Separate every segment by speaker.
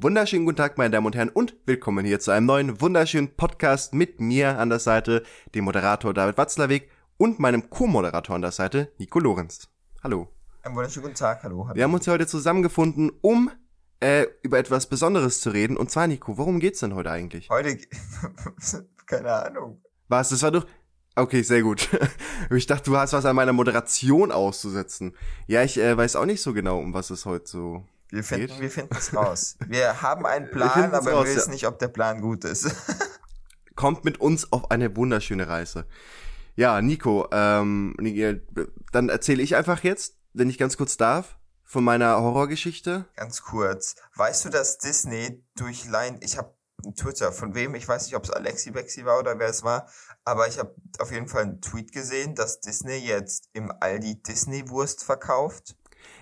Speaker 1: Wunderschönen guten Tag, meine Damen und Herren, und willkommen hier zu einem neuen wunderschönen Podcast mit mir an der Seite, dem Moderator David Watzlawick und meinem Co-Moderator an der Seite, Nico Lorenz. Hallo.
Speaker 2: Einen wunderschönen guten Tag, hallo, hallo.
Speaker 1: Wir haben uns heute zusammengefunden, um äh, über etwas Besonderes zu reden. Und zwar, Nico, worum geht's denn heute eigentlich?
Speaker 2: Heute, keine Ahnung.
Speaker 1: Was? Das war doch. Okay, sehr gut. Ich dachte, du hast was an meiner Moderation auszusetzen. Ja, ich äh, weiß auch nicht so genau, um was es heute so
Speaker 2: Wir finden, wir finden es raus. Wir haben einen
Speaker 1: Wir
Speaker 2: Plan,
Speaker 1: finden's
Speaker 2: aber
Speaker 1: raus,
Speaker 2: wir wissen
Speaker 1: ja.
Speaker 2: nicht, ob der Plan gut ist.
Speaker 1: Kommt mit uns auf eine wunderschöne Reise. Ja, Nico, ähm, dann erzähle ich einfach jetzt, wenn ich ganz kurz darf, von meiner Horrorgeschichte.
Speaker 2: Ganz kurz. Weißt du, dass Disney durch Line, ich habe Twitter, von wem, ich weiß nicht, ob es Alexi Bexi war oder wer es war, aber ich habe auf jeden Fall einen Tweet gesehen, dass Disney jetzt im Aldi Disney-Wurst verkauft.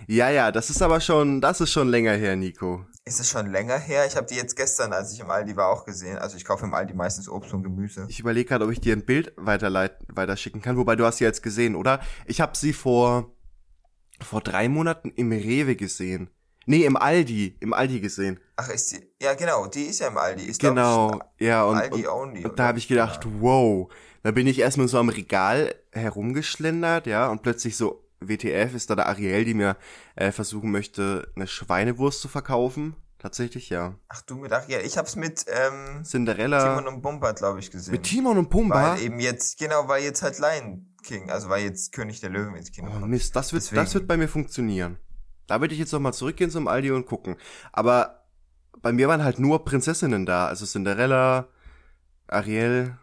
Speaker 1: Ja, ja, das ist aber schon, das ist schon länger her, Nico.
Speaker 2: Ist es schon länger her? Ich habe die jetzt gestern, als ich im Aldi war, auch gesehen. Also ich kaufe im Aldi meistens Obst und Gemüse.
Speaker 1: Ich überlege gerade, ob ich dir ein Bild weiterleiten, weiterschicken kann, wobei du hast sie jetzt gesehen, oder? Ich habe sie vor vor drei Monaten im Rewe gesehen. Nee, im Aldi, im Aldi gesehen.
Speaker 2: Ach, ist die? Ja, genau, die ist ja im Aldi. Ist, glaub
Speaker 1: Genau, ja, und,
Speaker 2: Aldi
Speaker 1: und,
Speaker 2: only.
Speaker 1: und da habe ich gedacht, wow. Da bin ich erstmal so am Regal herumgeschlendert, ja, und plötzlich so, WTF ist da der Ariel, die mir äh, versuchen möchte, eine Schweinewurst zu verkaufen. Tatsächlich, ja.
Speaker 2: Ach du mit, ja, ich hab's mit ähm,
Speaker 1: Cinderella.
Speaker 2: Timon und Pumba, glaube ich, gesehen.
Speaker 1: mit Timon und Pumba.
Speaker 2: Weil eben jetzt, genau, weil jetzt halt Lion King, also weil jetzt König der Löwen ins Kino
Speaker 1: Oh
Speaker 2: kommt.
Speaker 1: Mist, das wird,
Speaker 2: Deswegen.
Speaker 1: das wird bei mir funktionieren. Da würde ich jetzt noch mal zurückgehen zum Aldi und gucken. Aber bei mir waren halt nur Prinzessinnen da. Also Cinderella, Ariel.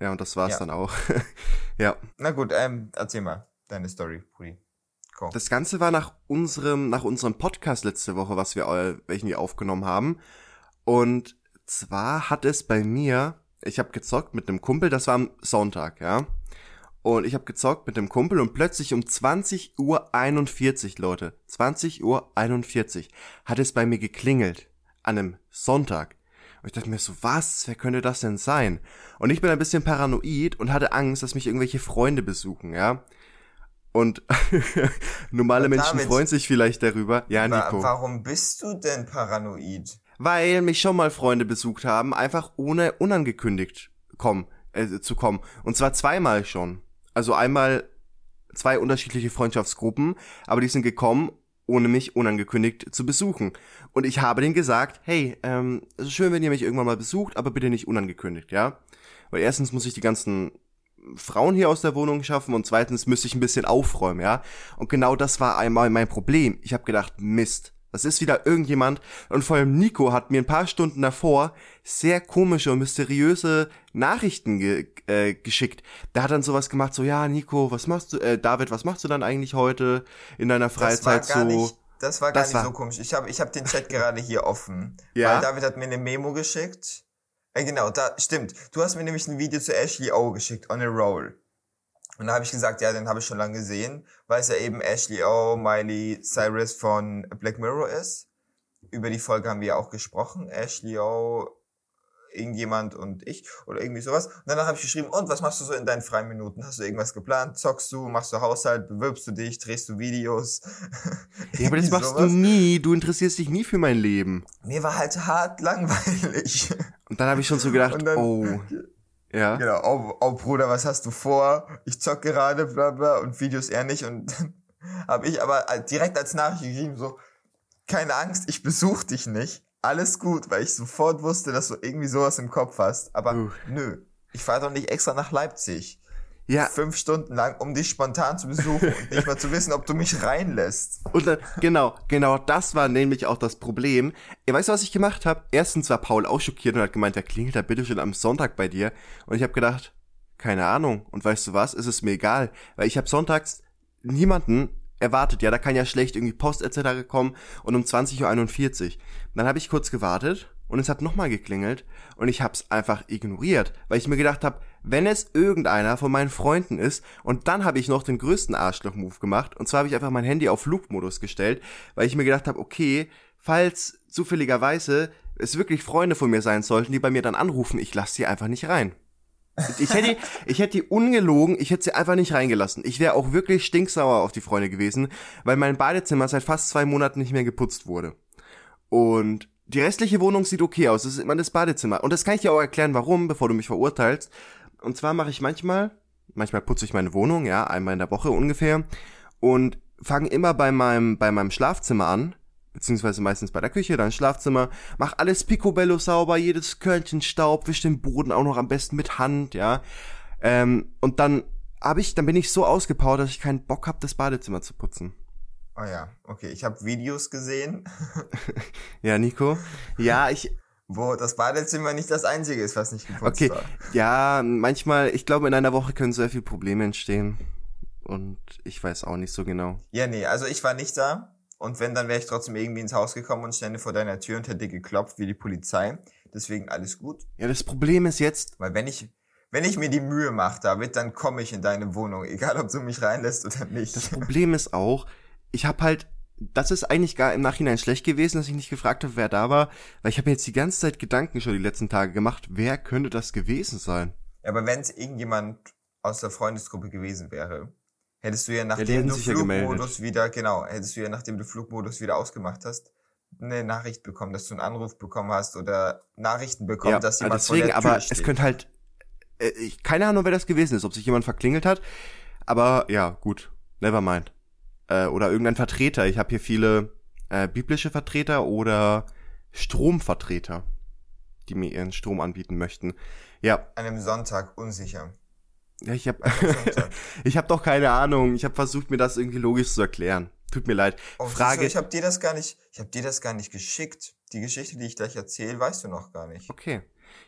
Speaker 1: Ja, und das war's
Speaker 2: Ja.
Speaker 1: dann auch. ja.
Speaker 2: Na gut, ähm, erzähl mal deine Story, Pudi. Go.
Speaker 1: Das Ganze war nach unserem, nach unserem Podcast letzte Woche, was wir, welchen wir aufgenommen haben. Und zwar hat es bei mir, ich habe gezockt mit einem Kumpel, das war am Sonntag, ja. Und ich habe gezockt mit dem Kumpel und plötzlich um 20 Uhr 41, Leute, 20 Uhr 41, hat es bei mir geklingelt. An einem Sonntag. Und ich dachte mir so, was? Wer könnte das denn sein? Und ich bin ein bisschen paranoid und hatte Angst, dass mich irgendwelche Freunde besuchen, ja. Und normale Menschen
Speaker 2: David,
Speaker 1: freuen sich vielleicht darüber. Ja, Nico.
Speaker 2: warum bist du denn paranoid?
Speaker 1: Weil mich schon mal Freunde besucht haben, einfach ohne unangekündigt kommen, äh, zu kommen. Und zwar zweimal schon. Also einmal zwei unterschiedliche Freundschaftsgruppen, aber die sind gekommen, ohne mich unangekündigt zu besuchen. Und ich habe denen gesagt, hey, ähm, es ist schön, wenn ihr mich irgendwann mal besucht, aber bitte nicht unangekündigt, ja? Weil erstens muss ich die ganzen Frauen hier aus der Wohnung schaffen und zweitens müsste ich ein bisschen aufräumen, ja? Und genau das war einmal mein Problem. Ich habe gedacht, Mist, das ist wieder irgendjemand und vor allem Nico hat mir ein paar Stunden davor sehr komische und mysteriöse Nachrichten ge äh, geschickt. Der hat dann sowas gemacht, so ja, Nico, was machst du, äh, David, was machst du dann eigentlich heute in deiner Freizeit
Speaker 2: gar
Speaker 1: so?
Speaker 2: nicht, das war gar
Speaker 1: Das
Speaker 2: nicht
Speaker 1: war-
Speaker 2: so komisch. Ich habe ich hab den Chat gerade hier offen.
Speaker 1: Ja?
Speaker 2: Weil David hat mir eine Memo geschickt. Äh, genau, da stimmt. Du hast mir nämlich ein Video zu Ashley O geschickt, on a roll. Und da habe ich gesagt, ja, den habe ich schon lange gesehen, weil es ja eben Ashley O, Miley Cyrus von Black Mirror ist. Über die Folge haben wir ja auch gesprochen. Ashley O, irgendjemand und ich oder irgendwie sowas. Und danach habe ich geschrieben, und was machst du so in deinen freien Minuten? Hast du irgendwas geplant? Zockst du? Machst du Haushalt? Bewirbst du dich? Drehst du Videos?
Speaker 1: Ja, aber das machst
Speaker 2: sowas.
Speaker 1: du nie. Du interessierst dich nie für mein Leben.
Speaker 2: Mir war halt hart langweilig.
Speaker 1: Und dann habe ich schon so gedacht,
Speaker 2: dann-
Speaker 1: oh, ja.
Speaker 2: Genau, oh, oh Bruder, was hast du vor? Ich zock gerade, bla bla, und Videos eher nicht. Und dann habe ich aber direkt als Nachricht geschrieben, so, keine Angst, ich besuch dich nicht. Alles gut, weil ich sofort wusste, dass du irgendwie sowas im Kopf hast. Aber
Speaker 1: Uh.
Speaker 2: nö, ich fahre doch nicht extra nach Leipzig.
Speaker 1: Ja,
Speaker 2: Fünf Stunden lang, um dich spontan zu besuchen und nicht mal zu wissen, ob du mich reinlässt.
Speaker 1: Und dann, genau, genau das war nämlich auch das Problem. Ihr weißt, was ich gemacht habe? Erstens war Paul auch schockiert und hat gemeint, der klingelt da bitte schon am Sonntag bei dir. Und ich habe gedacht, keine Ahnung. Und weißt du was? Es ist mir egal, weil ich habe sonntags niemanden erwartet. Ja, da kann ja schlecht irgendwie Post etc. kommen und um 20.41 Uhr. Dann habe ich kurz gewartet und es hat nochmal geklingelt und ich habe es einfach ignoriert, weil ich mir gedacht habe, wenn es irgendeiner von meinen Freunden ist und dann habe ich noch den größten Arschloch-Move gemacht und zwar habe ich einfach mein Handy auf Flugmodus gestellt, weil ich mir gedacht habe, okay, falls zufälligerweise es wirklich Freunde von mir sein sollten, die bei mir dann anrufen, ich lasse sie einfach nicht rein. Ich hätte, ich hätte die ungelogen, ich hätte sie einfach nicht reingelassen. Ich wäre auch wirklich stinksauer auf die Freunde gewesen, weil mein Badezimmer seit fast zwei Monaten nicht mehr geputzt wurde. Und Die restliche Wohnung sieht okay aus. Das ist immer das Badezimmer. Und das kann ich dir auch erklären, warum, bevor du mich verurteilst. Und zwar mache ich manchmal, manchmal putze ich meine Wohnung, ja, einmal in der Woche ungefähr. Und fange immer bei meinem, bei meinem Schlafzimmer an. Beziehungsweise meistens bei der Küche, dann Schlafzimmer. Mach alles picobello sauber, jedes Körnchen Staub, wisch den Boden auch noch am besten mit Hand, ja. Ähm, und dann habe ich, dann bin ich so ausgepowert, dass ich keinen Bock habe, das Badezimmer zu putzen.
Speaker 2: Oh ja, okay. Ich habe Videos gesehen.
Speaker 1: ja, Nico. Ja, ich.
Speaker 2: Wo das Badezimmer nicht das einzige ist, was nicht geputzt
Speaker 1: okay.
Speaker 2: war.
Speaker 1: Ja, manchmal, ich glaube, in einer Woche können sehr viele Probleme entstehen. Und ich weiß auch nicht so genau.
Speaker 2: Ja, nee, also ich war nicht da. Und wenn, dann wäre ich trotzdem irgendwie ins Haus gekommen und stände vor deiner Tür und hätte geklopft wie die Polizei. Deswegen alles gut.
Speaker 1: Ja, das Problem ist jetzt.
Speaker 2: Weil wenn ich, wenn ich mir die Mühe mache, David, dann komme ich in deine Wohnung, egal ob du mich reinlässt oder nicht.
Speaker 1: Das Problem ist auch, ich habe halt, das ist eigentlich gar im Nachhinein schlecht gewesen, dass ich nicht gefragt habe, wer da war, weil ich habe mir jetzt die ganze Zeit Gedanken schon die letzten Tage gemacht, wer könnte das gewesen sein?
Speaker 2: Ja, aber wenn es irgendjemand aus der Freundesgruppe gewesen wäre, hättest du ja
Speaker 1: Ja,
Speaker 2: nachdem
Speaker 1: hätten
Speaker 2: du
Speaker 1: ja
Speaker 2: Flugmodus
Speaker 1: gemeldet.
Speaker 2: wieder, genau, hättest du ja nachdem du Flugmodus wieder ausgemacht hast, eine Nachricht bekommen, dass du einen Anruf bekommen hast oder Nachrichten bekommen,
Speaker 1: Ja,
Speaker 2: dass jemand
Speaker 1: deswegen,
Speaker 2: vor der Tür
Speaker 1: aber
Speaker 2: steht.
Speaker 1: es könnte halt, äh, ich, keine Ahnung, wer das gewesen ist, ob sich jemand verklingelt hat, aber ja, gut, never mind. Äh, oder irgendein Vertreter, ich habe hier viele äh, biblische Vertreter oder Stromvertreter, die mir ihren Strom anbieten möchten. Ja,
Speaker 2: An einem Sonntag unsicher.
Speaker 1: Ja ich habe ich habe doch keine Ahnung, ich habe versucht, mir das irgendwie logisch zu erklären. Tut mir leid.
Speaker 2: Oh,
Speaker 1: Frage,
Speaker 2: Du, ich habe dir das gar nicht, ich habe dir das gar nicht geschickt. Die Geschichte, die ich gleich erzähle, weißt du noch gar nicht.
Speaker 1: Okay.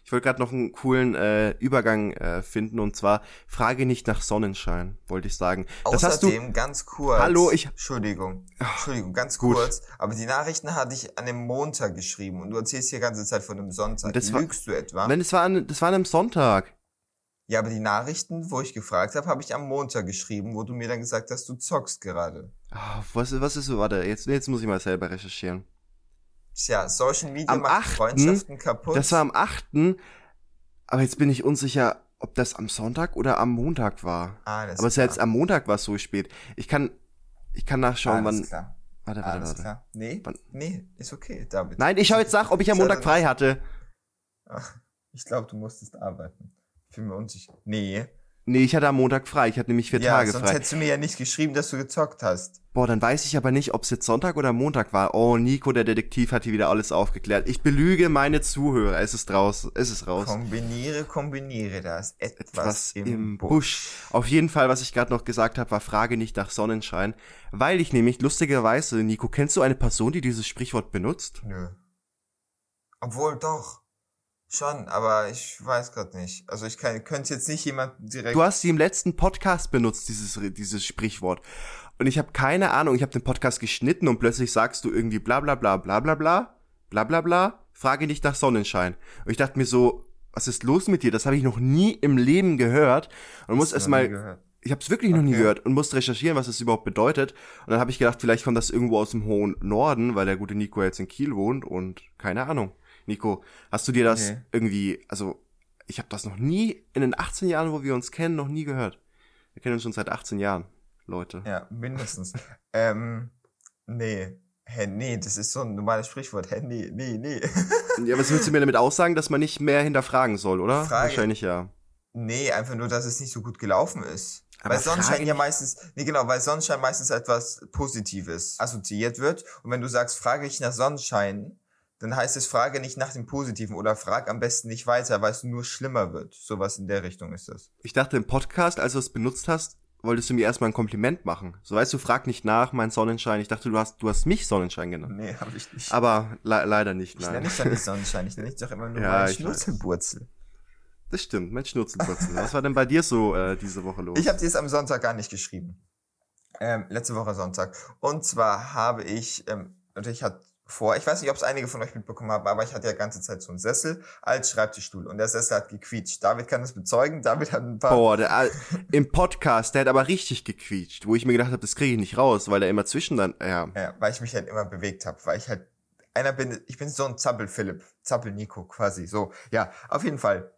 Speaker 1: Ich wollte gerade noch einen coolen äh, Übergang äh, finden und zwar Frage nicht nach Sonnenschein, wollte ich sagen. Das hast du.
Speaker 2: Außerdem, ganz kurz.
Speaker 1: Hallo, ich-
Speaker 2: Entschuldigung. Entschuldigung, ganz
Speaker 1: gut.
Speaker 2: kurz. Aber die Nachrichten hatte ich an dem Montag geschrieben und du erzählst hier ganze Zeit von einem Sonntag.
Speaker 1: Das war-
Speaker 2: Lügst du etwa?
Speaker 1: Nein, das war an, das war an einem Sonntag.
Speaker 2: Ja, aber die Nachrichten, wo ich gefragt habe, habe ich am Montag geschrieben, wo du mir dann gesagt hast, du zockst gerade.
Speaker 1: Ah, was, was ist so? Warte, jetzt, jetzt muss ich mal selber recherchieren.
Speaker 2: Tja, Social Media
Speaker 1: Am
Speaker 2: macht
Speaker 1: 8.,
Speaker 2: Freundschaften kaputt.
Speaker 1: Das war am 8. Aber jetzt bin ich unsicher, ob das am Sonntag oder am Montag war.
Speaker 2: Alles
Speaker 1: Aber selbst am Montag war es so spät. Ich kann, ich kann nachschauen,
Speaker 2: Alles
Speaker 1: wann.
Speaker 2: klar.
Speaker 1: Warte, warte,
Speaker 2: Alles
Speaker 1: warte.
Speaker 2: klar. Nee,
Speaker 1: Wann-
Speaker 2: nee, ist okay, David.
Speaker 1: Nein, ich schau jetzt nach, ob ich am Montag frei hatte.
Speaker 2: Ach, ich glaube, du musstest arbeiten. Bin mir unsicher. Nee.
Speaker 1: Nee, ich hatte am Montag frei. Ich hatte nämlich vier
Speaker 2: ja,
Speaker 1: Tage
Speaker 2: sonst
Speaker 1: frei.
Speaker 2: hättest du mir ja nicht geschrieben, dass du gezockt hast.
Speaker 1: Boah, dann weiß ich aber nicht, ob es jetzt Sonntag oder Montag war. Oh, Nico, der Detektiv, hat hier wieder alles aufgeklärt. Ich belüge meine Zuhörer. Es ist raus. Es ist raus.
Speaker 2: Kombiniere, kombiniere das. Etwas,
Speaker 1: Etwas
Speaker 2: im,
Speaker 1: im
Speaker 2: Busch.
Speaker 1: Busch. Auf jeden Fall, was ich gerade noch gesagt habe, war Frage nicht nach Sonnenschein. Weil ich nämlich, lustigerweise, Nico, kennst du eine Person, die dieses Sprichwort benutzt?
Speaker 2: Nö. Obwohl doch. Schon, aber ich weiß gerade nicht. Also ich kann, könnte jetzt nicht jemanden direkt.
Speaker 1: Du hast sie im letzten Podcast benutzt, dieses, dieses Sprichwort. Und ich habe keine Ahnung, ich habe den Podcast geschnitten und plötzlich sagst du irgendwie bla bla bla bla bla bla bla bla bla, frage nicht nach Sonnenschein. Und ich dachte mir so, was ist los mit dir? Das habe ich noch nie im Leben gehört. Und muss
Speaker 2: Hast
Speaker 1: erst
Speaker 2: du noch nie
Speaker 1: mal
Speaker 2: gehört.
Speaker 1: ich habe es wirklich noch nie
Speaker 2: Okay.
Speaker 1: gehört und musste recherchieren, was es überhaupt bedeutet. Und dann habe ich gedacht, vielleicht kommt das irgendwo aus dem hohen Norden, weil der gute Nico jetzt in Kiel wohnt und keine Ahnung. Nico, hast du dir das
Speaker 2: Nee.
Speaker 1: irgendwie, also ich habe das noch nie in den 18 Jahren, wo wir uns kennen, noch nie gehört. Wir kennen uns schon seit 18 Jahren, Leute.
Speaker 2: Ja, mindestens. ähm, nee. Hä, nee, das ist so ein normales Sprichwort. Hä, nee, nee, nee.
Speaker 1: Ja, was willst du mir damit aussagen, dass man nicht mehr hinterfragen soll, oder?
Speaker 2: Frage-
Speaker 1: Wahrscheinlich ja.
Speaker 2: nee, einfach nur, dass es nicht so gut gelaufen ist.
Speaker 1: Aber
Speaker 2: weil Sonnenschein
Speaker 1: Frage
Speaker 2: ja meistens, nee genau, weil Sonnenschein meistens etwas Positives assoziiert wird. Und wenn du sagst, frage ich nach Sonnenschein, dann heißt es, frage nicht nach dem Positiven oder frag am besten nicht weiter, weil es nur schlimmer wird. Sowas in der Richtung ist das.
Speaker 1: Ich dachte im Podcast, als du es benutzt hast, wolltest du mir erstmal ein Kompliment machen. So weißt du, frag nicht nach, mein Sonnenschein. Ich dachte, du hast, du hast mich Sonnenschein genannt.
Speaker 2: Nee, habe ich nicht.
Speaker 1: Aber le leider nicht,
Speaker 2: ich nenne
Speaker 1: nein.
Speaker 2: dich doch nicht Sonnenschein, ich nenne dich doch immer nur
Speaker 1: Ja, weiß.
Speaker 2: Schnurzelwurzel.
Speaker 1: Das stimmt, mein Schnurzelwurzel. Was war denn bei dir so äh, diese Woche los?
Speaker 2: Ich habe dir es am Sonntag gar nicht geschrieben. Ähm, letzte Woche Sonntag. Und zwar habe ich, ähm, natürlich hat vor, ich weiß nicht, ob es einige von euch mitbekommen haben, aber ich hatte ja ganze Zeit so einen Sessel als Schreibtischstuhl und der Sessel hat gequietscht. David kann das bezeugen. David hat ein paar.
Speaker 1: Boah, der, äh, im Podcast, der hat aber richtig gequietscht, wo ich mir gedacht habe, das kriege ich nicht raus, weil er immer zwischen dann, ja.
Speaker 2: Ja, weil ich mich halt immer bewegt habe, weil ich halt einer bin, ich bin so ein Zappel-Philipp, Zappel-Nico quasi, so. Ja, auf jeden Fall.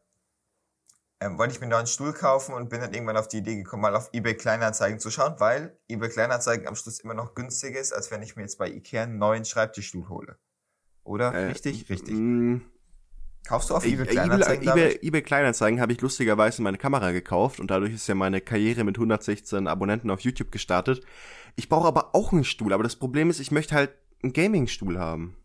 Speaker 2: Ähm, wollte ich mir einen neuen Stuhl kaufen und bin dann irgendwann auf die Idee gekommen, mal auf eBay Kleinanzeigen zu schauen, weil eBay Kleinanzeigen am Schluss immer noch günstiger ist, als wenn ich mir jetzt bei Ikea einen neuen Schreibtischstuhl hole. oder?
Speaker 1: Äh,
Speaker 2: richtig, richtig. Kaufst du auf
Speaker 1: eBay,
Speaker 2: eBay
Speaker 1: eBay,
Speaker 2: Kleinanzeigen
Speaker 1: eBay, eBay Kleinanzeigen habe ich lustigerweise meine Kamera gekauft und dadurch ist ja meine Karriere mit 116 Abonnenten auf YouTube gestartet. Ich brauche aber auch einen Stuhl, aber das Problem ist, ich möchte halt einen Gaming-Stuhl haben.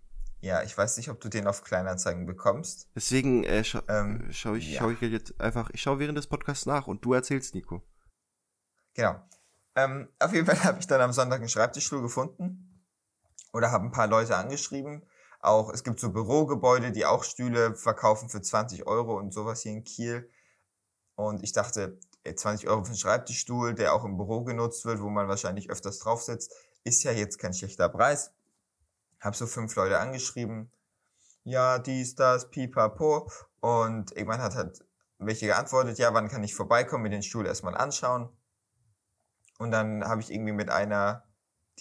Speaker 2: Ja, ich weiß nicht, ob du den auf Kleinanzeigen bekommst.
Speaker 1: Deswegen äh, scha
Speaker 2: Ähm,
Speaker 1: schaue ich,
Speaker 2: ja.
Speaker 1: schau ich jetzt einfach, ich schaue während des Podcasts nach und du erzählst, Nico.
Speaker 2: Genau. Ähm, auf jeden Fall habe ich dann am Sonntag einen Schreibtischstuhl gefunden oder habe ein paar Leute angeschrieben. Auch es gibt so Bürogebäude, die auch Stühle verkaufen für 20 Euro und sowas hier in Kiel. Und ich dachte, ey, 20 Euro für einen Schreibtischstuhl, der auch im Büro genutzt wird, wo man wahrscheinlich öfters drauf sitzt, ist ja jetzt kein schlechter Preis. Hab so fünf Leute angeschrieben. Ja, dies, das, pipapo. Und irgendwann hat halt welche geantwortet, ja, wann kann ich vorbeikommen, mir den Stuhl erstmal anschauen. Und dann habe ich irgendwie mit einer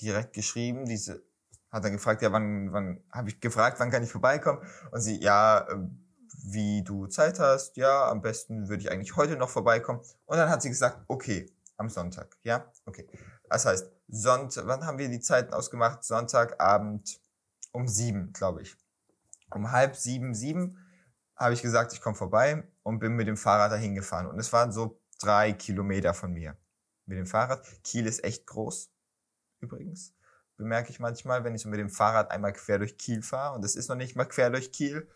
Speaker 2: direkt geschrieben, diese hat dann gefragt, ja, wann, wann habe ich gefragt, wann kann ich vorbeikommen? Und sie, ja, ähm, wie du Zeit hast, ja, am besten würde ich eigentlich heute noch vorbeikommen. Und dann hat sie gesagt, okay, am Sonntag, ja, okay. Das heißt, Sonntag, wann haben wir die Zeiten ausgemacht? Sonntagabend um sieben, glaube ich. Um halb sieben, sieben habe ich gesagt, ich komme vorbei und bin mit dem Fahrrad dahin gefahren. Und es waren so drei Kilometer von mir mit dem Fahrrad. Kiel ist echt groß, übrigens. Bemerke ich manchmal, wenn ich so mit dem Fahrrad einmal quer durch Kiel fahre. Und es ist noch nicht mal quer durch Kiel.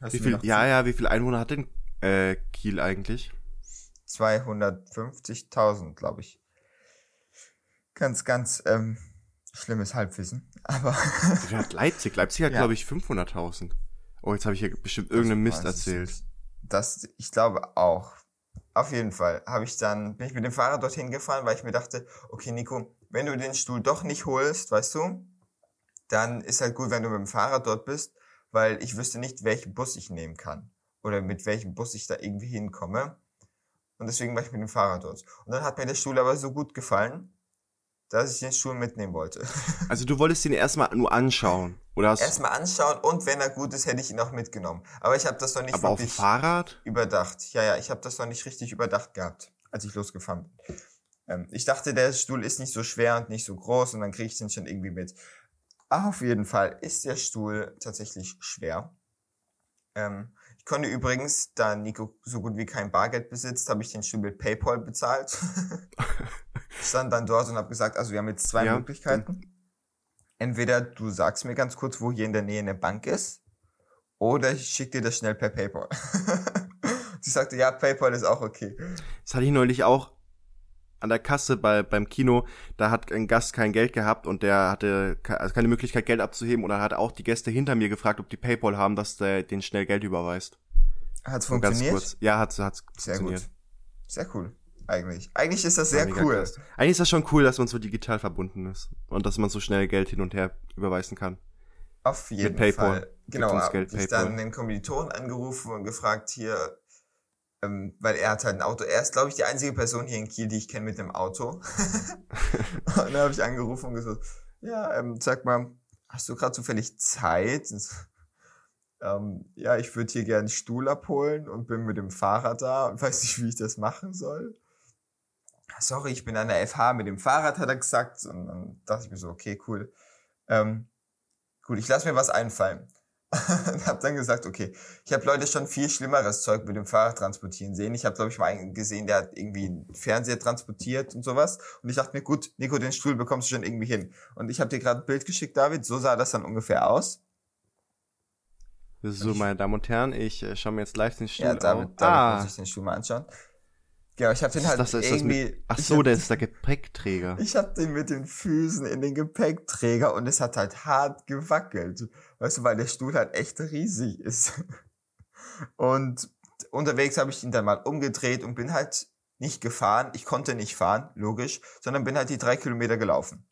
Speaker 1: Wie viel, ja, ja, wie viel Einwohner hat denn äh, Kiel eigentlich?
Speaker 2: 250.000, glaube ich. Ganz, ganz ähm, schlimmes Halbwissen. Aber
Speaker 1: Wie hat Leipzig? Leipzig hat,
Speaker 2: Ja.
Speaker 1: glaube ich, 500.000. Oh, jetzt habe ich hier bestimmt irgendeinen Mist erzählt.
Speaker 2: Das, ich glaube auch. Auf jeden Fall habe ich dann, bin ich mit dem Fahrrad dorthin gefahren, weil ich mir dachte, okay, Nico, wenn du den Stuhl doch nicht holst, weißt du, dann ist halt gut, wenn du mit dem Fahrrad dort bist, weil ich wüsste nicht, welchen Bus ich nehmen kann. Oder mit welchem Bus ich da irgendwie hinkomme. Und deswegen war ich mit dem Fahrrad dort. Und dann hat mir der Stuhl aber so gut gefallen, dass ich den Stuhl mitnehmen wollte.
Speaker 1: Also du wolltest ihn erstmal nur anschauen. Oder
Speaker 2: Erstmal anschauen und wenn er gut ist, hätte ich ihn auch mitgenommen. Aber ich habe das noch nicht
Speaker 1: aber auf dem
Speaker 2: wirklich
Speaker 1: Fahrrad?
Speaker 2: überdacht. Ja, ja, ich habe das noch nicht richtig überdacht gehabt, als ich losgefahren bin. Ähm, ich dachte, der Stuhl ist nicht so schwer und nicht so groß und dann kriege ich den schon irgendwie mit. Aber auf jeden Fall ist der Stuhl tatsächlich schwer. Ähm, konnte übrigens, da Nico so gut wie kein Bargeld besitzt, habe ich den Stuhl mit PayPal bezahlt. ich stand dann dort und habe gesagt, also wir haben jetzt zwei
Speaker 1: Ja,
Speaker 2: Möglichkeiten. Entweder du sagst mir ganz kurz, wo hier in der Nähe eine Bank ist, oder ich schicke dir das schnell per PayPal. Sie sagte, ja, PayPal ist auch okay.
Speaker 1: Das hatte ich neulich auch an der Kasse bei, beim Kino. Da hat ein Gast kein Geld gehabt und der hatte also keine Möglichkeit, Geld abzuheben. Und dann hat auch die Gäste hinter mir gefragt, ob die Paypal haben, dass der den schnell Geld überweist.
Speaker 2: Hat's
Speaker 1: ganz
Speaker 2: funktioniert?
Speaker 1: kurz. Ja, hat hat's
Speaker 2: Sehr
Speaker 1: funktioniert.
Speaker 2: gut. Sehr cool. Eigentlich. Eigentlich ist das sehr
Speaker 1: mega
Speaker 2: cool.
Speaker 1: krass. Eigentlich ist das schon cool, dass man so digital verbunden ist und dass man so schnell Geld hin und her überweisen kann.
Speaker 2: Auf jeden
Speaker 1: PayPal.
Speaker 2: Fall.
Speaker 1: Gibt
Speaker 2: Genau,
Speaker 1: uns
Speaker 2: hab
Speaker 1: Geld,
Speaker 2: ich
Speaker 1: PayPal.
Speaker 2: dann den Kommilitonen angerufen und gefragt hier, ähm, weil er hat halt ein Auto. Er ist, glaube ich, die einzige Person hier in Kiel, die ich kenne mit einem Auto. und dann habe ich angerufen und gesagt, ja, ähm, sag mal, hast du gerade zufällig Zeit? So, ähm, ja, ich würde hier gerne einen Stuhl abholen und bin mit dem Fahrrad da und weiß nicht, wie ich das machen soll. Sorry, ich bin an der FH mit dem Fahrrad, hat er gesagt. Und dann dachte ich mir so, okay, cool. Ähm, gut, ich lasse mir was einfallen. und habe dann gesagt, okay, ich habe Leute schon viel schlimmeres Zeug mit dem Fahrrad transportieren sehen. Ich habe, glaube ich, mal einen gesehen, der hat irgendwie einen Fernseher transportiert und sowas. Und ich dachte mir, gut, Nico, den Stuhl bekommst du schon irgendwie hin. Und ich habe dir gerade ein Bild geschickt, David. So sah das dann ungefähr aus.
Speaker 1: So, meine Damen und Herren, ich äh, schaue mir jetzt live den Stuhl
Speaker 2: Ja, David,
Speaker 1: an.
Speaker 2: David
Speaker 1: Ah,
Speaker 2: muss ich den Stuhl mal anschauen. Genau, ich habe den halt
Speaker 1: das,
Speaker 2: irgendwie...
Speaker 1: mit, ach so,
Speaker 2: hab-
Speaker 1: der ist der Gepäckträger.
Speaker 2: Ich habe den mit den Füßen in den Gepäckträger und es hat halt hart gewackelt. Weißt du, weil der Stuhl halt echt riesig ist. Und unterwegs habe ich ihn dann mal umgedreht und bin halt nicht gefahren. Ich konnte nicht fahren, logisch, sondern bin halt die drei Kilometer gelaufen.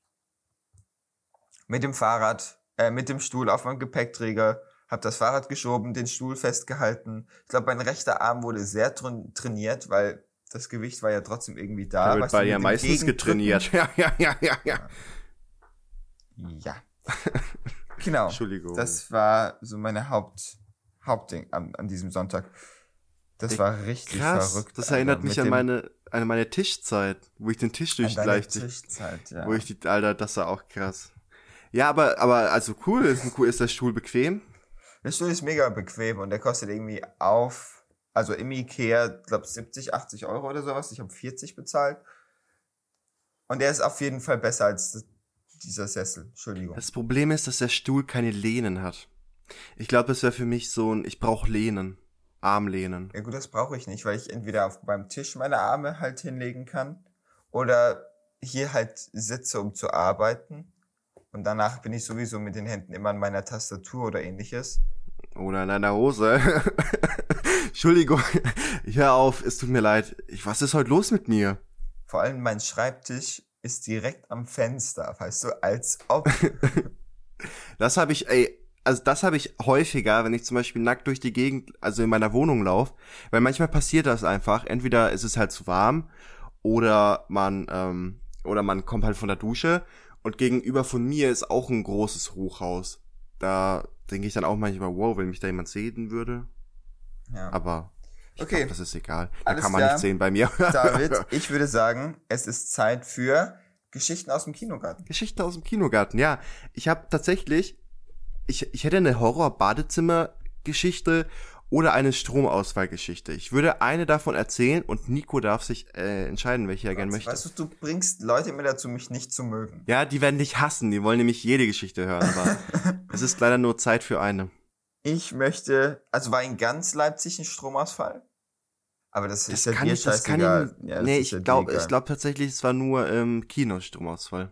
Speaker 2: Mit dem Fahrrad, äh, mit dem Stuhl auf meinem Gepäckträger, habe das Fahrrad geschoben, den Stuhl festgehalten. Ich glaube, mein rechter Arm wurde sehr tra trainiert, weil das Gewicht war ja trotzdem irgendwie da.
Speaker 1: Da wird bei ja meistens getrainiert. Ja, ja, ja, ja, ja.
Speaker 2: Ja. genau.
Speaker 1: Entschuldigung.
Speaker 2: Das war so meine Haupt, Hauptding an, an diesem Sonntag. Das war richtig
Speaker 1: Krass,
Speaker 2: verrückt.
Speaker 1: das
Speaker 2: Alter,
Speaker 1: erinnert
Speaker 2: mit
Speaker 1: mich an meine, an meine Tischzeit, wo ich den Tisch
Speaker 2: an deine
Speaker 1: durchgleich,
Speaker 2: Tischzeit, ja.
Speaker 1: wo ich die, Alter, das war auch krass. Ja, aber, aber, also cool, ist, cool, ist der Stuhl bequem?
Speaker 2: Der Stuhl ist mega bequem und der kostet irgendwie auf, also im Ikea, glaube 70, 80 Euro oder sowas. Ich habe 40 bezahlt. Und der ist auf jeden Fall besser als dieser Sessel. Entschuldigung.
Speaker 1: Das Problem ist, dass der Stuhl keine Lehnen hat. Ich glaube, das wäre für mich so ein, ich brauche Lehnen. Armlehnen.
Speaker 2: Ja gut, das brauche ich nicht, weil ich entweder auf beim Tisch meine Arme halt hinlegen kann oder hier halt sitze, um zu arbeiten. Und danach bin ich sowieso mit den Händen immer an meiner Tastatur oder ähnliches.
Speaker 1: Oder in deiner Hose. Entschuldigung, ich hör auf, es tut mir leid. Ich, was ist heute los mit mir?
Speaker 2: Vor allem mein Schreibtisch ist direkt am Fenster, weißt du, als ob.
Speaker 1: das habe ich, ey, also das habe ich häufiger, wenn ich zum Beispiel nackt durch die Gegend, also in meiner Wohnung laufe, weil manchmal passiert das einfach. Entweder ist es halt zu warm oder man ähm, oder man kommt halt von der Dusche und gegenüber von mir ist auch ein großes Hochhaus. Da denke ich dann auch manchmal, wow, wenn mich da jemand sehen würde. Ja. Aber ich okay, glaub, das ist egal. Da Alles kann man klar. nicht sehen bei mir.
Speaker 2: David, ich würde sagen, es ist Zeit für Geschichten aus dem Kindergarten.
Speaker 1: Geschichten aus dem Kindergarten, ja. Ich habe tatsächlich ich, ich hätte eine Horror-Badezimmer-Geschichte oder eine Stromausfallgeschichte. Ich würde eine davon erzählen und Nico darf sich äh, entscheiden, welche er gerne möchte.
Speaker 2: Weißt du, du bringst Leute immer dazu, mich nicht zu mögen.
Speaker 1: Ja, die werden dich hassen. Die wollen nämlich jede Geschichte hören. Aber es ist leider nur Zeit für eine.
Speaker 2: Ich möchte, also war in ganz Leipzig ein Stromausfall? Aber das, das ist ja kann dir ich, das kann
Speaker 1: ich, ja, nee, ich ja glaube, ich glaube tatsächlich, es war nur ähm, Kinostromausfall.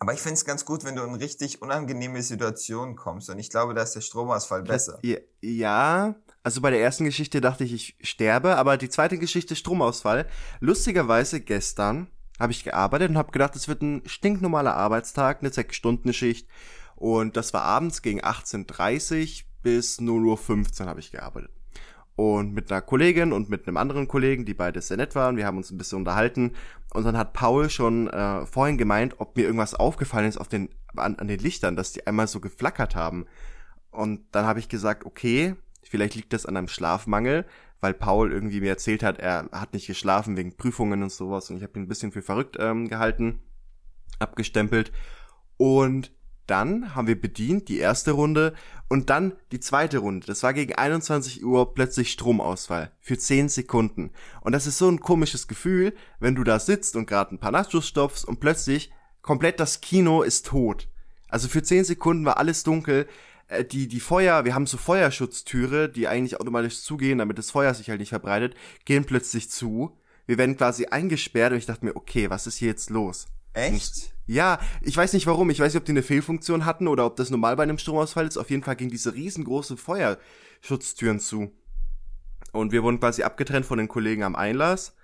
Speaker 2: Aber ich finde es ganz gut, wenn du in richtig unangenehme Situationen kommst. Und ich glaube, da ist der Stromausfall besser.
Speaker 1: Ja, also bei der ersten Geschichte dachte ich, ich sterbe, aber die zweite Geschichte Stromausfall. Lustigerweise gestern habe ich gearbeitet und habe gedacht, es wird ein stinknormaler Arbeitstag, eine Sechs-Stunden-Schicht. Und das war abends gegen 18.30 bis 0.15 Uhr habe ich gearbeitet und mit einer Kollegin und mit einem anderen Kollegen, die beide sehr nett waren. Wir haben uns ein bisschen unterhalten und dann hat Paul schon äh, vorhin gemeint, ob mir irgendwas aufgefallen ist auf den an, an den Lichtern, dass die einmal so geflackert haben. Und dann habe ich gesagt, okay, vielleicht liegt das an einem Schlafmangel, weil Paul irgendwie mir erzählt hat, er hat nicht geschlafen wegen Prüfungen und sowas und ich habe ihn ein bisschen für verrückt ähm, gehalten, abgestempelt und dann haben wir bedient, die erste Runde, und dann die zweite Runde. Das war gegen 21 Uhr plötzlich Stromausfall. Für 10 Sekunden. Und das ist so ein komisches Gefühl, wenn du da sitzt und gerade ein paar Nachos stopfst und plötzlich komplett das Kino ist tot. Also für 10 Sekunden war alles dunkel. Äh, die, die Feuer, wir haben so Feuerschutztüre, die eigentlich automatisch zugehen, damit das Feuer sich halt nicht verbreitet, gehen plötzlich zu. Wir werden quasi eingesperrt und ich dachte mir, okay, was ist hier jetzt los?
Speaker 2: Echt?
Speaker 1: Ja, ich weiß nicht warum. Ich weiß nicht, ob die eine Fehlfunktion hatten oder ob das normal bei einem Stromausfall ist. Auf jeden Fall ging diese riesengroße Feuerschutztüren zu. Und wir wurden quasi abgetrennt von den Kollegen am Einlass.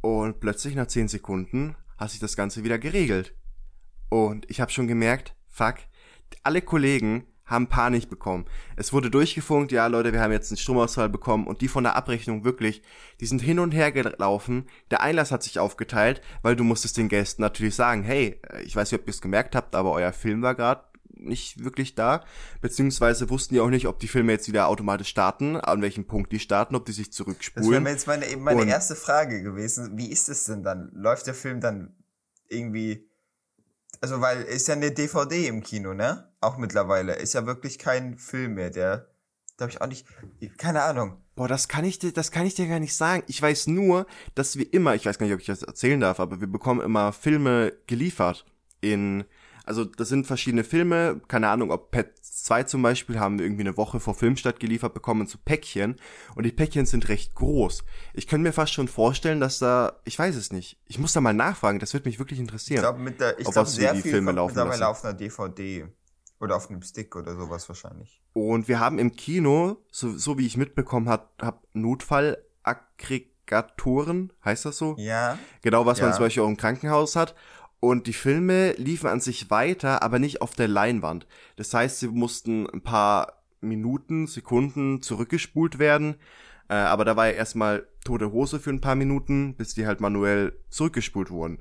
Speaker 1: Und plötzlich nach zehn Sekunden hat sich das Ganze wieder geregelt. Und ich habe schon gemerkt, fuck, alle Kollegen haben Panik bekommen. Es wurde durchgefunkt, ja Leute, wir haben jetzt einen Stromausfall bekommen und die von der Abrechnung wirklich, die sind hin und her gelaufen. Der Einlass hat sich aufgeteilt, weil du musstest den Gästen natürlich sagen, hey, äh, ich weiß nicht, ob ihr es gemerkt habt, aber euer Film war gerade nicht wirklich da, beziehungsweise wussten die auch nicht, ob die Filme jetzt wieder automatisch starten, an welchem Punkt die starten, ob die sich zurückspulen. Das
Speaker 2: wäre jetzt meine, eben meine und erste Frage gewesen. Wie ist es denn dann? Läuft der Film dann irgendwie also weil ist ja eine DVD im Kino, ne? Auch mittlerweile. Ist ja wirklich kein Film mehr, der. Da habe ich auch nicht. Keine Ahnung.
Speaker 1: Boah, das kann ich dir, das kann ich dir gar nicht sagen. Ich weiß nur, dass wir immer, ich weiß gar nicht, ob ich das erzählen darf, aber wir bekommen immer Filme geliefert in also das sind verschiedene Filme, keine Ahnung, ob Pet 2 zum Beispiel haben wir irgendwie eine Woche vor Filmstart geliefert bekommen zu Päckchen und die Päckchen sind recht groß. Ich könnte mir fast schon vorstellen, dass da, ich weiß es nicht, ich muss da mal nachfragen, das würde mich wirklich interessieren. Ich
Speaker 2: glaube, mit der, ich glaube, sehr die viel Filme laufen mittlerweile auf einer DVD oder auf einem Stick oder sowas wahrscheinlich.
Speaker 1: Und wir haben im Kino, so, so wie ich mitbekommen habe, hab Notfallaggregatoren, heißt das so?
Speaker 2: Ja.
Speaker 1: Genau, was ja. man zum Beispiel auch im Krankenhaus hat. Und die Filme liefen an sich weiter, aber nicht auf der Leinwand. Das heißt, sie mussten ein paar Minuten, Sekunden zurückgespult werden. Äh, aber da war ja erstmal tote Hose für ein paar Minuten, bis die halt manuell zurückgespult wurden.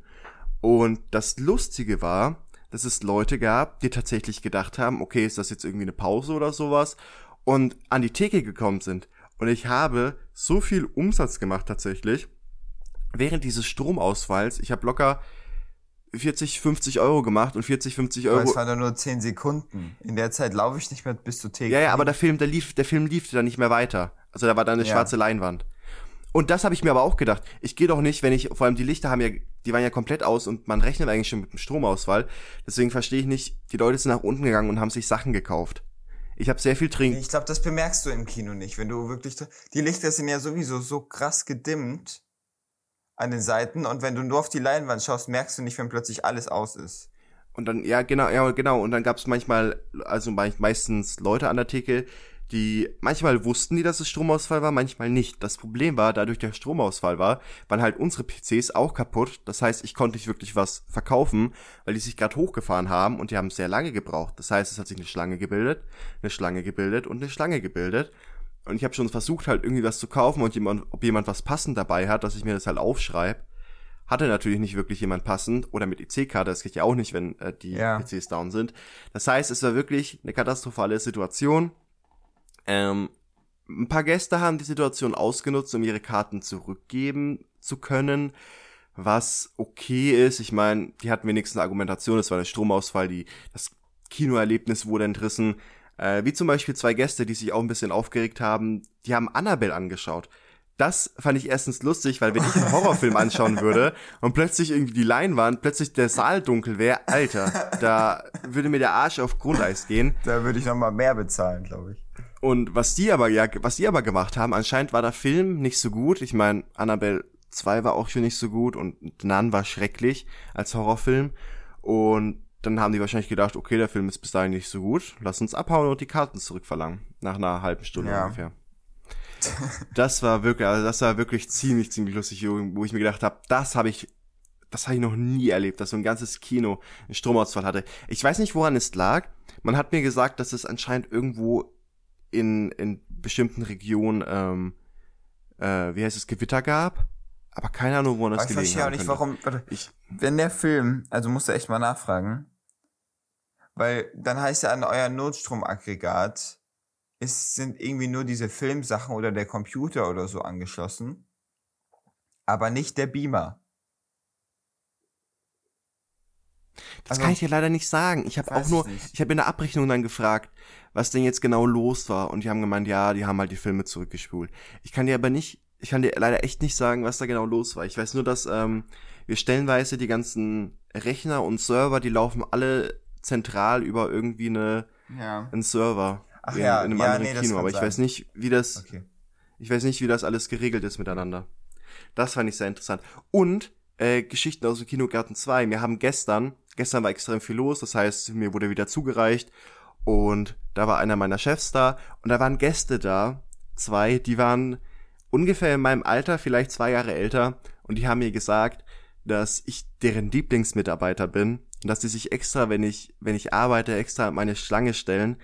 Speaker 1: Und das Lustige war, dass es Leute gab, die tatsächlich gedacht haben, okay, ist das jetzt irgendwie eine Pause oder sowas? Und an die Theke gekommen sind. Und ich habe so viel Umsatz gemacht tatsächlich. Während dieses Stromausfalls, ich habe locker 40, 50 Euro gemacht und 40, 50 Euro.
Speaker 2: Aber es waren doch nur 10 Sekunden. In der Zeit laufe ich nicht mehr bis zur Theke.
Speaker 1: Ja, ja, aber der Film, der lief, der Film lief dann nicht mehr weiter. Also da war dann eine
Speaker 2: Ja.
Speaker 1: schwarze Leinwand. Und das habe ich mir aber auch gedacht. Ich gehe doch nicht, wenn ich, vor allem die Lichter haben ja, die waren ja komplett aus und man rechnet eigentlich schon mit dem Stromausfall. Deswegen verstehe ich nicht, die Leute sind nach unten gegangen und haben sich Sachen gekauft. Ich habe sehr viel trinken.
Speaker 2: Ich glaube, das bemerkst du im Kino nicht, wenn du wirklich. Die Lichter sind ja sowieso so krass gedimmt an den Seiten und wenn du nur auf die Leinwand schaust, merkst du nicht, wenn plötzlich alles aus ist.
Speaker 1: Und dann, ja, genau, ja, genau. Und dann gab es manchmal, also mei- meistens Leute an der Theke, die manchmal wussten die, dass es Stromausfall war, manchmal nicht. Das Problem war, dadurch der Stromausfall war, waren halt unsere PCs auch kaputt. Das heißt, ich konnte nicht wirklich was verkaufen, weil die sich gerade hochgefahren haben und die haben sehr lange gebraucht. Das heißt, es hat sich eine Schlange gebildet, eine Schlange gebildet und eine Schlange gebildet. Und ich habe schon versucht, halt irgendwie was zu kaufen und jemand, ob jemand was passend dabei hat, dass ich mir das halt aufschreibe. Hatte natürlich nicht wirklich jemand passend oder mit EC-Karte, das geht ja auch nicht, wenn äh, die
Speaker 2: Ja.
Speaker 1: PCs down sind. Das heißt, es war wirklich eine katastrophale Situation. Ähm, ein paar Gäste haben die Situation ausgenutzt, um ihre Karten zurückgeben zu können, was okay ist. Ich meine, die hatten wenigstens eine Argumentation, es war der Stromausfall, die, das Kinoerlebnis wurde entrissen. Äh, wie zum Beispiel zwei Gäste, die sich auch ein bisschen aufgeregt haben, die haben Annabelle angeschaut. Das fand ich erstens lustig, weil wenn ich einen Horrorfilm anschauen würde und plötzlich irgendwie die Leinwand, plötzlich der Saal dunkel wäre, Alter, da würde mir der Arsch auf Grundeis gehen.
Speaker 2: Da würde ich noch mal mehr bezahlen, glaube ich.
Speaker 1: Und was die aber ja, was die aber gemacht haben, anscheinend war der Film nicht so gut. Ich meine, Annabelle 2 war auch schon nicht so gut und Nan war schrecklich als Horrorfilm. Und dann haben die wahrscheinlich gedacht, okay, der Film ist bis dahin nicht so gut, lass uns abhauen und die Karten zurückverlangen. Nach einer halben Stunde
Speaker 2: Ja.
Speaker 1: ungefähr. Das war wirklich, also das war wirklich ziemlich, ziemlich lustig, wo ich mir gedacht habe, das habe ich, das habe ich noch nie erlebt, dass so ein ganzes Kino einen Stromausfall hatte. Ich weiß nicht, woran es lag. Man hat mir gesagt, dass es anscheinend irgendwo in, in bestimmten Regionen, ähm, äh, wie heißt es, Gewitter gab. Aber keine Ahnung, woran das
Speaker 2: Aber ich
Speaker 1: gelegen
Speaker 2: verstehe auch nicht, warum. Warte,
Speaker 1: Ich,
Speaker 2: wenn der Film, also musst du echt mal nachfragen, weil dann heißt ja an euer Notstromaggregat, es sind irgendwie nur diese Filmsachen oder der Computer oder so angeschlossen, aber nicht der Beamer.
Speaker 1: Das
Speaker 2: Also,
Speaker 1: kann ich dir leider nicht sagen. Ich habe auch nur,
Speaker 2: ich
Speaker 1: habe in der Abrechnung dann gefragt, was denn jetzt genau los war. Und die haben gemeint, ja, die haben halt die Filme zurückgespult. Ich kann dir aber nicht, ich kann dir leider echt nicht sagen, was da genau los war. Ich weiß nur, dass ähm, wir stellenweise die ganzen Rechner und Server, die laufen alle zentral über irgendwie eine,
Speaker 2: Ja.
Speaker 1: einen Server.
Speaker 2: Ach
Speaker 1: in,
Speaker 2: ja,
Speaker 1: in einem
Speaker 2: ja,
Speaker 1: anderen
Speaker 2: nee,
Speaker 1: Kino. Aber ich
Speaker 2: sein.
Speaker 1: weiß nicht, wie das,
Speaker 2: Okay.
Speaker 1: Ich weiß nicht, wie das alles geregelt ist miteinander. Das fand ich sehr interessant. Und äh, Geschichten aus dem Kinogarten 2. Wir haben gestern, gestern war extrem viel los, das heißt, mir wurde wieder zugereicht und da war einer meiner Chefs da und da waren Gäste da, zwei, die waren ungefähr in meinem Alter, vielleicht zwei Jahre älter und die haben mir gesagt, dass ich deren Lieblingsmitarbeiter bin und dass die sich extra, wenn ich, wenn ich arbeite, extra meine Schlange stellen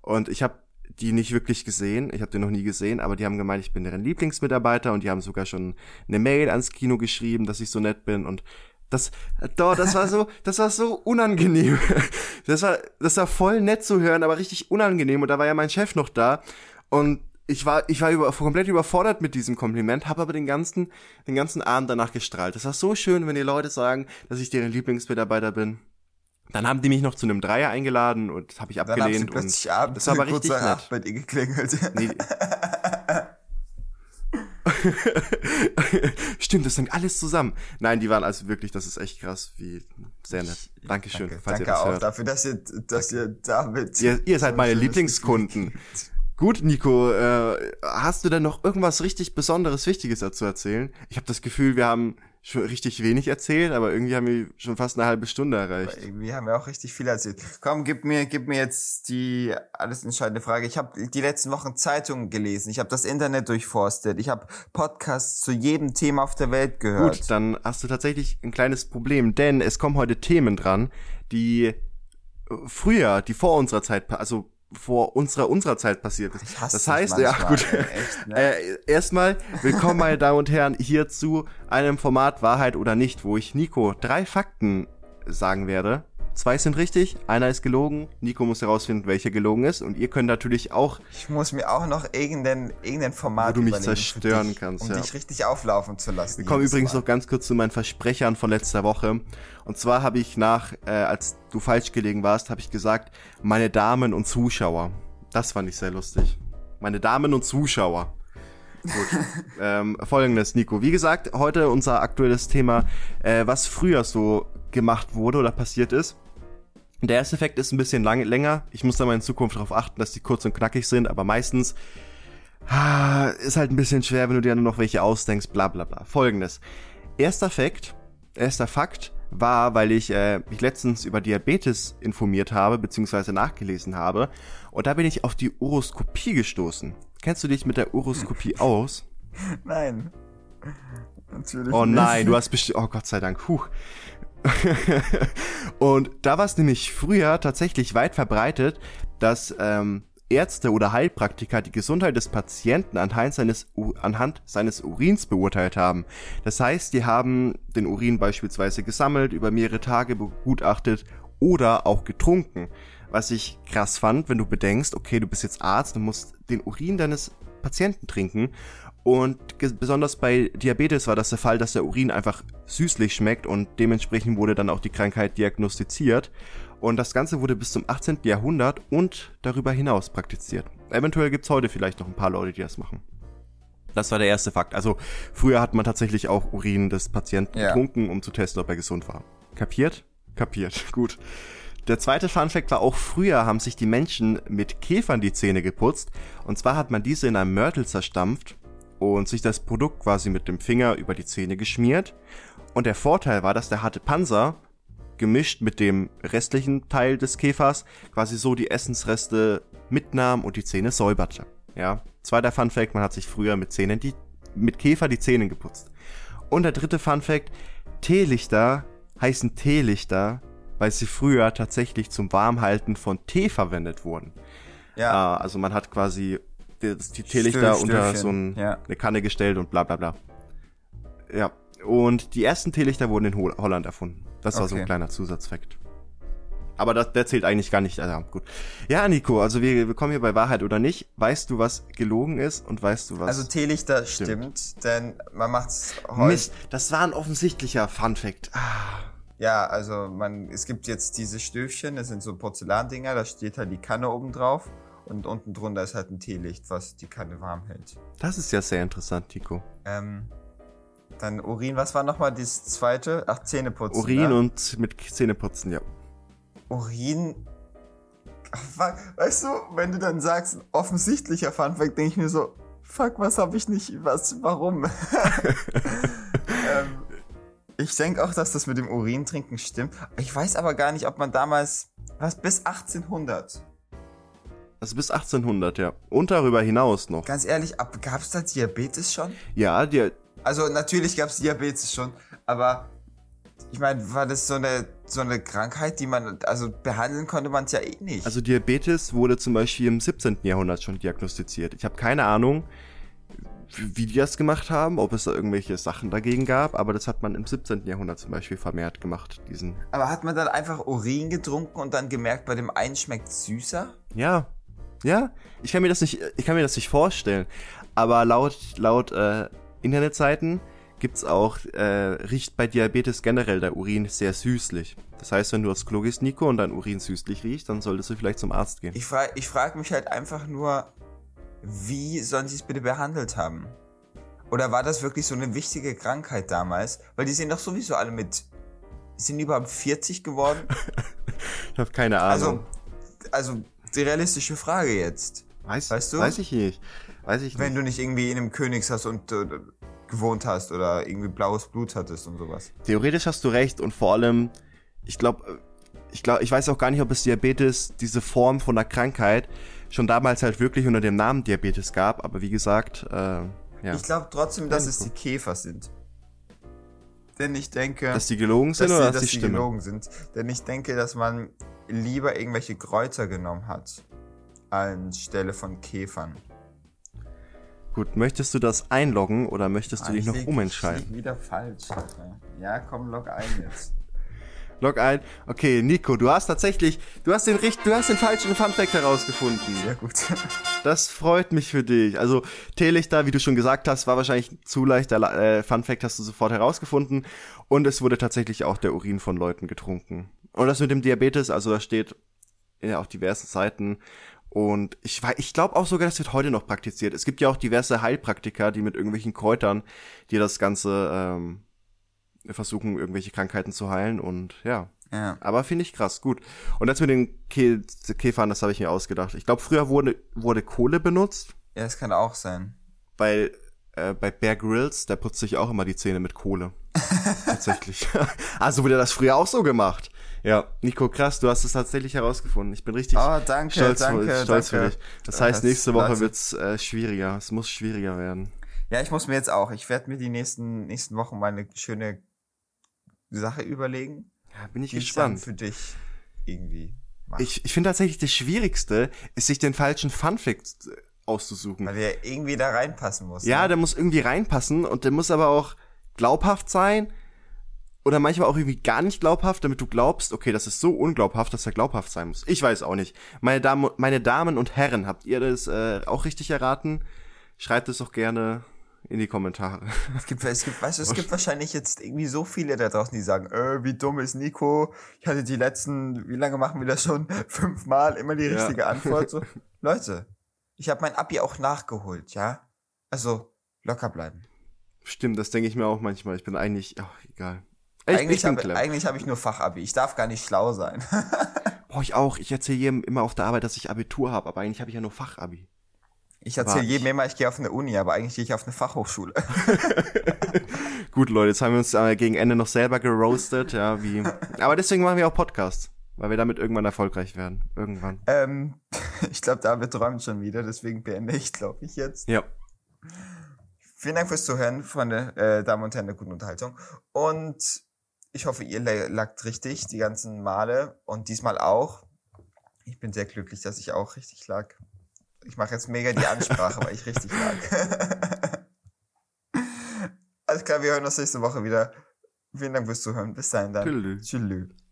Speaker 1: und ich habe die nicht wirklich gesehen, ich habe die noch nie gesehen, aber die haben gemeint, ich bin deren Lieblingsmitarbeiter und die haben sogar schon eine Mail ans Kino geschrieben, dass ich so nett bin und das, doch, das war so, das war so unangenehm. Das war, das war voll nett zu hören, aber richtig unangenehm. Und da war ja mein Chef noch da und ich war, ich war über, komplett überfordert mit diesem Kompliment, habe aber den ganzen, den ganzen Abend danach gestrahlt. Das war so schön, wenn die Leute sagen, dass ich deren Lieblingsmitarbeiter bin. Dann haben die mich noch zu einem Dreier eingeladen und das habe ich
Speaker 2: Dann haben sie
Speaker 1: abgelehnt.
Speaker 2: plötzlich
Speaker 1: und
Speaker 2: abends
Speaker 1: das war aber richtig nett.
Speaker 2: bei dir geklingelt.
Speaker 1: Nee. Stimmt, das hängt alles zusammen. Nein, die waren also wirklich, das ist echt krass, wie sehr nett. Dankeschön,
Speaker 2: Danke,
Speaker 1: falls
Speaker 2: danke
Speaker 1: ihr das
Speaker 2: auch
Speaker 1: hört.
Speaker 2: dafür, dass ihr, dass ihr damit.
Speaker 1: Ihr, ihr seid meine Lieblingskunden. Gut, Nico, äh, hast du denn noch irgendwas richtig Besonderes, Wichtiges dazu erzählen? Ich habe das Gefühl, wir haben schon richtig wenig erzählt, aber irgendwie haben wir schon fast eine halbe Stunde erreicht.
Speaker 2: Irgendwie haben wir auch richtig viel erzählt. Komm, gib mir, gib mir jetzt die alles entscheidende Frage. Ich habe die letzten Wochen Zeitungen gelesen. Ich habe das Internet durchforstet. Ich habe Podcasts zu jedem Thema auf der Welt gehört.
Speaker 1: Gut, dann hast du tatsächlich ein kleines Problem, denn es kommen heute Themen dran, die äh, früher, die vor unserer Zeit, also vor unserer unserer Zeit passiert ist.
Speaker 2: Ich hasse
Speaker 1: das heißt, ja
Speaker 2: manchmal,
Speaker 1: gut.
Speaker 2: ey, echt, ne?
Speaker 1: äh, erstmal willkommen, meine Damen und Herren, hier zu einem Format Wahrheit oder nicht, wo ich Nico drei Fakten sagen werde zwei sind richtig, einer ist gelogen. Nico muss herausfinden, welcher gelogen ist. Und ihr könnt natürlich auch,
Speaker 2: Ich muss mir auch noch irgendein, irgendein Format
Speaker 1: Wo du mich zerstören
Speaker 2: dich,
Speaker 1: kannst,
Speaker 2: um
Speaker 1: ja.
Speaker 2: dich richtig auflaufen zu lassen.
Speaker 1: wir kommen übrigens
Speaker 2: Mal.
Speaker 1: noch ganz kurz zu meinen Versprechern von letzter Woche. Und zwar habe ich nach, äh, als du falsch gelegen warst, habe ich gesagt, meine Damen und Zuschauer. Das fand ich sehr lustig. Meine Damen und Zuschauer. Gut. ähm, Folgendes, Nico. Wie gesagt, heute unser aktuelles Thema, äh, was früher so gemacht wurde oder passiert ist. Der erste Effekt ist ein bisschen lang, länger. Ich muss da mal in Zukunft darauf achten, dass die kurz und knackig sind, aber meistens ah, ist halt ein bisschen schwer, wenn du dir nur noch welche ausdenkst, bla bla bla. Folgendes. Erster Fakt, erster Fakt war, weil ich äh, mich letztens über Diabetes informiert habe, beziehungsweise nachgelesen habe. Und da bin ich auf die Uroskopie gestoßen. Kennst du dich mit der Uroskopie aus?
Speaker 2: Nein. Natürlich
Speaker 1: Oh
Speaker 2: nicht.
Speaker 1: nein, du hast bestimmt. Oh Gott sei Dank. Huch. und da war es nämlich früher tatsächlich weit verbreitet, dass ähm, Ärzte oder Heilpraktiker die Gesundheit des Patienten anhand seines, anhand seines Urins beurteilt haben. Das heißt, die haben den Urin beispielsweise gesammelt, über mehrere Tage begutachtet oder auch getrunken. Was ich krass fand, wenn du bedenkst, okay, du bist jetzt Arzt, du musst den Urin deines Patienten trinken und besonders bei Diabetes war das der Fall, dass der Urin einfach süßlich schmeckt und dementsprechend wurde dann auch die Krankheit diagnostiziert. Und das Ganze wurde bis zum 18. Jahrhundert und darüber hinaus praktiziert. Eventuell gibt's heute vielleicht noch ein paar Leute, die das machen. Das war der erste Fakt. Also früher hat man tatsächlich auch Urin des Patienten
Speaker 2: Ja.
Speaker 1: getrunken, um zu testen, ob er gesund war. Kapiert? Kapiert. Gut. Der zweite Fun Fact war auch früher haben sich die Menschen mit Käfern die Zähne geputzt. Und zwar hat man diese in einem Mörtel zerstampft und sich das Produkt quasi mit dem Finger über die Zähne geschmiert. Und der Vorteil war, dass der harte Panzer gemischt mit dem restlichen Teil des Käfers quasi so die Essensreste mitnahm und die Zähne säuberte. Ja. Zweiter Fun Fact, man hat sich früher mit Zähnen die, mit Käfer die Zähne geputzt. Und der dritte Fun Fact, Teelichter heißen Teelichter, weil sie früher tatsächlich zum Warmhalten von Tee verwendet wurden.
Speaker 2: Ja.
Speaker 1: Ah, also man hat quasi die, die Teelichter
Speaker 2: Stö-
Speaker 1: unter so ein,
Speaker 2: ja.
Speaker 1: eine Kanne gestellt und bla bla bla. Ja. Und die ersten Teelichter wurden in Hol Holland erfunden. Das war so ein
Speaker 2: Okay.
Speaker 1: kleiner Zusatzfakt. Aber das, der zählt eigentlich gar nicht. Also, gut. Ja, Nico, also wir, wir kommen hier bei Wahrheit oder nicht. Weißt du, was gelogen ist und weißt du, was...
Speaker 2: Also Teelichter
Speaker 1: Stimmt.
Speaker 2: stimmt, denn man macht's heute.
Speaker 1: Mist, das war ein offensichtlicher Funfact. Ah.
Speaker 2: Ja, also man, es gibt jetzt diese Stöfchen, das sind so Porzellandinger, da steht halt die Kanne oben drauf und unten drunter ist halt ein Teelicht, was die Kanne warm hält.
Speaker 1: Das ist ja sehr interessant, Nico.
Speaker 2: Ähm, dann Urin, was war nochmal das zweite? Ach, Zähneputzen.
Speaker 1: Urin
Speaker 2: ne?
Speaker 1: und mit Zähneputzen, ja.
Speaker 2: Urin. Weißt du, wenn du dann sagst, offensichtlicher Funfact, denke ich mir so, fuck, was habe ich nicht, was, warum? ähm, ich denke auch, dass das mit dem Urin trinken stimmt. Ich weiß aber gar nicht, ob man damals, was, bis 1800.
Speaker 1: Also bis 1800, ja. Und darüber hinaus noch.
Speaker 2: Ganz ehrlich, ab, gab's da Diabetes schon?
Speaker 1: Ja, die,
Speaker 2: Also natürlich gab's Diabetes schon, aber ich meine, war das so eine, so eine Krankheit, die man, also behandeln konnte man es ja eh nicht.
Speaker 1: also Diabetes wurde zum Beispiel im 17. Jahrhundert schon diagnostiziert. Ich habe keine Ahnung, wie die das gemacht haben, ob es da irgendwelche Sachen dagegen gab, aber das hat man im 17. Jahrhundert zum Beispiel vermehrt gemacht, diesen.
Speaker 2: Aber hat man dann einfach Urin getrunken und dann gemerkt, bei dem einen schmeckt süßer?
Speaker 1: Ja, ja, ich kann mir das nicht, ich kann mir das nicht vorstellen. Aber laut, laut äh, Internetseiten gibt's auch, äh, riecht bei Diabetes generell der Urin sehr süßlich. Das heißt, wenn du aufs Klo gehst, Nico, und dein Urin süßlich riecht, dann solltest du vielleicht zum Arzt gehen.
Speaker 2: Ich frage ich frag mich halt einfach nur, wie sollen sie es bitte behandelt haben? Oder war das wirklich so eine wichtige Krankheit damals? Weil die sind doch sowieso alle mit, sind die überhaupt 40 geworden?
Speaker 1: Ich habe keine Ahnung.
Speaker 2: Also, also die realistische Frage jetzt.
Speaker 1: weiß,
Speaker 2: weißt du?
Speaker 1: Weiß ich nicht. Weiß ich
Speaker 2: Wenn
Speaker 1: nicht.
Speaker 2: du nicht irgendwie in einem Königshaus und äh, gewohnt hast oder irgendwie blaues Blut hattest und sowas.
Speaker 1: Theoretisch hast du recht und vor allem, ich glaube, ich glaube, ich weiß auch gar nicht, ob es Diabetes, diese Form von einer Krankheit, schon damals halt wirklich unter dem Namen Diabetes gab, aber wie gesagt, äh, ja.
Speaker 2: Ich glaube trotzdem, dass es die Käfer sind. Denn ich denke,
Speaker 1: dass die gelogen sind
Speaker 2: dass
Speaker 1: oder
Speaker 2: sie,
Speaker 1: dass
Speaker 2: dass
Speaker 1: die
Speaker 2: gelogen sind. Denn ich denke, dass man lieber irgendwelche Kräuter genommen hat anstelle von Käfern.
Speaker 1: Gut, möchtest du das einloggen oder möchtest du
Speaker 2: Ah,
Speaker 1: dich
Speaker 2: ich
Speaker 1: noch
Speaker 2: lieg-
Speaker 1: umentscheiden?
Speaker 2: Ich lieg wieder falsch. Alter. Ja, komm, log ein jetzt.
Speaker 1: Log ein. Okay, Nico, du hast tatsächlich, du hast den richt, du hast den falschen Funfact herausgefunden.
Speaker 2: Sehr gut.
Speaker 1: Das freut mich für dich. Also Teelichter, wie du schon gesagt hast, war wahrscheinlich ein zu leichter äh, Funfact, hast du sofort herausgefunden. Und es wurde tatsächlich auch der Urin von Leuten getrunken. Und das mit dem Diabetes, also da steht ja auf diversen Seiten. Und ich, ich glaube auch sogar, das wird heute noch praktiziert. Es gibt ja auch diverse Heilpraktiker, die mit irgendwelchen Kräutern, die das Ganze ähm, versuchen, irgendwelche Krankheiten zu heilen. Und ja,
Speaker 2: Ja.
Speaker 1: aber finde ich krass, gut. Und das mit den Ke Käfern, das habe ich mir ausgedacht. Ich glaube, früher wurde, wurde Kohle benutzt,
Speaker 2: Ja, das kann auch sein.
Speaker 1: weil äh, bei Bear Grylls, der putzt sich auch immer die Zähne mit Kohle. tatsächlich. also wurde das früher auch so gemacht. Ja, Nico, krass, du hast es tatsächlich herausgefunden. Ich bin richtig
Speaker 2: Oh, danke,
Speaker 1: stolz,
Speaker 2: danke,
Speaker 1: stolz
Speaker 2: danke.
Speaker 1: für dich. Das
Speaker 2: Ja,
Speaker 1: heißt,
Speaker 2: das-
Speaker 1: nächste Woche wird's äh, schwieriger. Es muss schwieriger werden.
Speaker 2: Ja, ich muss mir jetzt auch. Ich werde mir die nächsten, nächsten Wochen mal eine schöne Sache überlegen.
Speaker 1: Ja, bin ich gespannt.
Speaker 2: für dich irgendwie mache.
Speaker 1: Ich, ich finde tatsächlich, das Schwierigste ist, sich den falschen Funfact äh, auszusuchen.
Speaker 2: Weil der irgendwie da reinpassen muss.
Speaker 1: Ja,
Speaker 2: ne?
Speaker 1: der muss irgendwie reinpassen und der muss aber auch glaubhaft sein oder manchmal auch irgendwie gar nicht glaubhaft, damit du glaubst, okay, das ist so unglaubhaft, dass er glaubhaft sein muss. Ich weiß auch nicht. Meine Damen, meine Damen und Herren, habt ihr das äh, auch richtig erraten? Schreibt es doch gerne in die Kommentare.
Speaker 2: Es gibt, es gibt, weißt es gibt wahrscheinlich jetzt irgendwie so viele da draußen, die sagen, äh, wie dumm ist Nico? Ich hatte die letzten, wie lange machen wir das schon? Fünfmal immer die
Speaker 1: Ja.
Speaker 2: richtige Antwort. So. Leute, ich habe mein Abi auch nachgeholt, ja? Also, locker bleiben.
Speaker 1: Stimmt, das denke ich mir auch manchmal. Ich bin eigentlich, ach, egal. Ich,
Speaker 2: eigentlich habe eigentlich hab ich nur Fachabi. Ich darf gar nicht schlau sein.
Speaker 1: Boah, ich auch. Ich erzähle jedem immer auf der Arbeit, dass ich Abitur habe, aber eigentlich habe ich ja nur Fachabi.
Speaker 2: Ich erzähle jedem immer, ich gehe auf eine Uni, aber eigentlich gehe ich auf eine Fachhochschule.
Speaker 1: Gut, Leute, jetzt haben wir uns äh, gegen Ende noch selber geroastet, ja, wie. Aber deswegen machen wir auch Podcasts, weil wir damit irgendwann erfolgreich werden. Irgendwann.
Speaker 2: ähm, ich glaube, David träumt schon wieder, deswegen beende ich, glaube ich, jetzt.
Speaker 1: Ja.
Speaker 2: Vielen Dank fürs Zuhören, Freunde, äh, Damen und Herren der guten Unterhaltung. Und ich hoffe, ihr la- lagt richtig die ganzen Male und diesmal auch. Ich bin sehr glücklich, dass ich auch richtig lag. Ich mache jetzt mega die Ansprache, weil ich richtig lag. Alles klar, wir hören uns nächste Woche wieder. Vielen Dank fürs Zuhören. Bis dahin dann.
Speaker 1: Tschüss.
Speaker 2: Tschüss.